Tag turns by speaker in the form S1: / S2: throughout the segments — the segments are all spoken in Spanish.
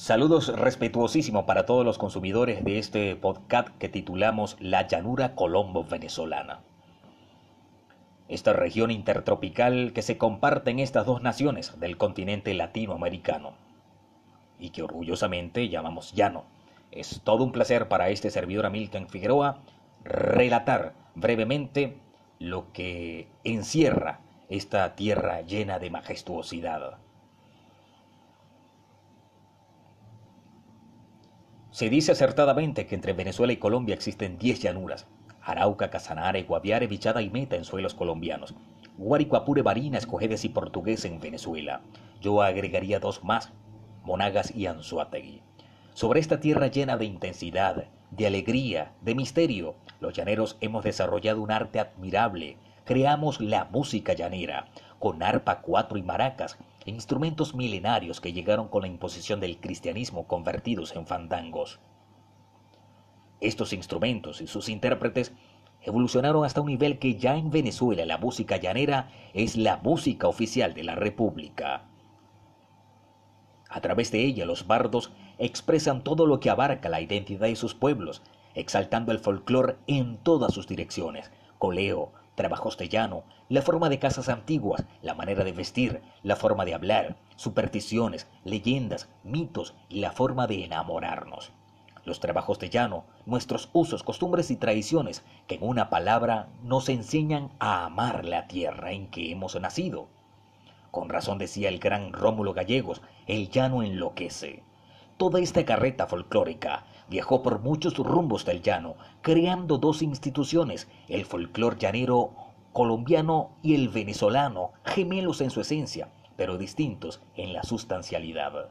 S1: Saludos respetuosísimos para todos los consumidores de este podcast que titulamos La llanura colombo venezolana. Esta región intertropical que se comparte en estas dos naciones del continente latinoamericano y que orgullosamente llamamos llano. Es todo un placer para este servidor Amilcan Figueroa relatar brevemente lo que encierra esta tierra llena de majestuosidad. Se dice acertadamente que entre Venezuela y Colombia existen 10 llanuras. Arauca, Casanare, Guaviare, Vichada y Meta en suelos colombianos. Guaricuapure, Barinas, Cojedes y Portugués en Venezuela. Yo agregaría dos más, Monagas y Anzuategui. Sobre esta tierra llena de intensidad, de alegría, de misterio, los llaneros hemos desarrollado un arte admirable. Creamos la música llanera, con arpa, cuatro y maracas, instrumentos milenarios que llegaron con la imposición del cristianismo convertidos en fandangos. Estos instrumentos y sus intérpretes evolucionaron hasta un nivel que ya en Venezuela la música llanera es la música oficial de la República. A través de ella los bardos expresan todo lo que abarca la identidad de sus pueblos, exaltando el folclore en todas sus direcciones, coleo, trabajos de llano, la forma de casas antiguas, la manera de vestir, la forma de hablar, supersticiones, leyendas, mitos y la forma de enamorarnos. Los trabajos de llano, nuestros usos, costumbres y tradiciones, que en una palabra nos enseñan a amar la tierra en que hemos nacido. Con razón decía el gran Rómulo Gallegos, el llano enloquece. Toda esta carreta folclórica viajó por muchos rumbos del llano, creando dos instituciones, el folclor llanero colombiano y el venezolano, gemelos en su esencia, pero distintos en la sustancialidad.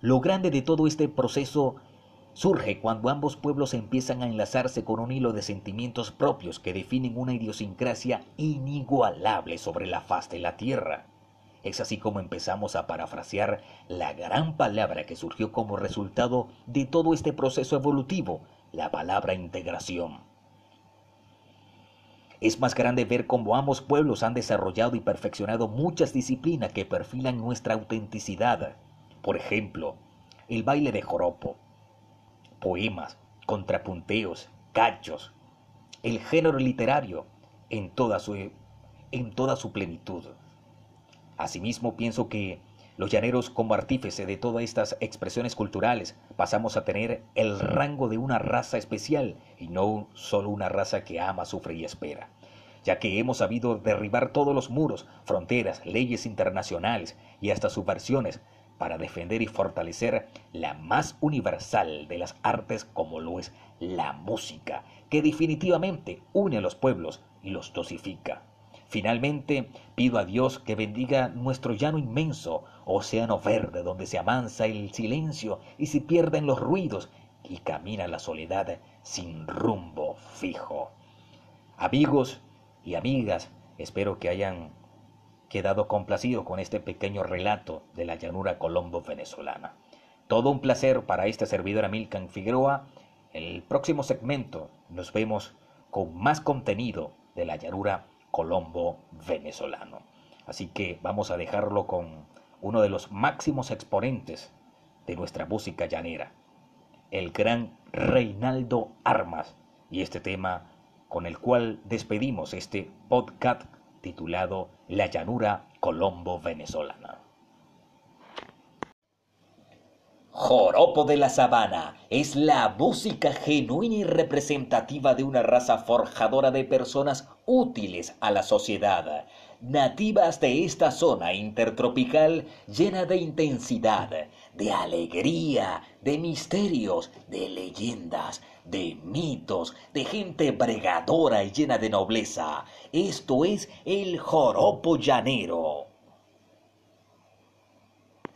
S1: Lo grande de todo este proceso surge cuando ambos pueblos empiezan a enlazarse con un hilo de sentimientos propios que definen una idiosincrasia inigualable sobre la faz de la tierra. Es así como empezamos a parafrasear la gran palabra que surgió como resultado de todo este proceso evolutivo, la palabra integración. Es más grande ver cómo ambos pueblos han desarrollado y perfeccionado muchas disciplinas que perfilan nuestra autenticidad. Por ejemplo, el baile de joropo, poemas, contrapunteos, cachos, el género literario en toda su, en toda su plenitud. Asimismo, pienso que los llaneros como artífice de todas estas expresiones culturales pasamos a tener el rango de una raza especial y no solo una raza que ama, sufre y espera, ya que hemos sabido derribar todos los muros, fronteras, leyes internacionales y hasta subversiones para defender y fortalecer la más universal de las artes como lo es la música, que definitivamente une a los pueblos y los dosifica. Finalmente, pido a Dios que bendiga nuestro llano inmenso, océano verde donde se amansa el silencio y se pierden los ruidos y camina la soledad sin rumbo fijo. Amigos y amigas, espero que hayan quedado complacidos con este pequeño relato de la llanura colombo venezolana. Todo un placer para este servidor Amilcan Figueroa. En el próximo segmento nos vemos con más contenido de la llanura colombo venezolano. Así que vamos a dejarlo con uno de los máximos exponentes de nuestra música llanera, el gran Reinaldo Armas, y este tema con el cual despedimos este podcast titulado La llanura colombo venezolana. Joropo de la Sabana es la música genuina y representativa de una raza forjadora de personas útiles a la sociedad, nativas de esta zona intertropical llena de intensidad, de alegría, de misterios, de leyendas, de mitos, de gente bregadora y llena de nobleza. Esto es el joropo llanero.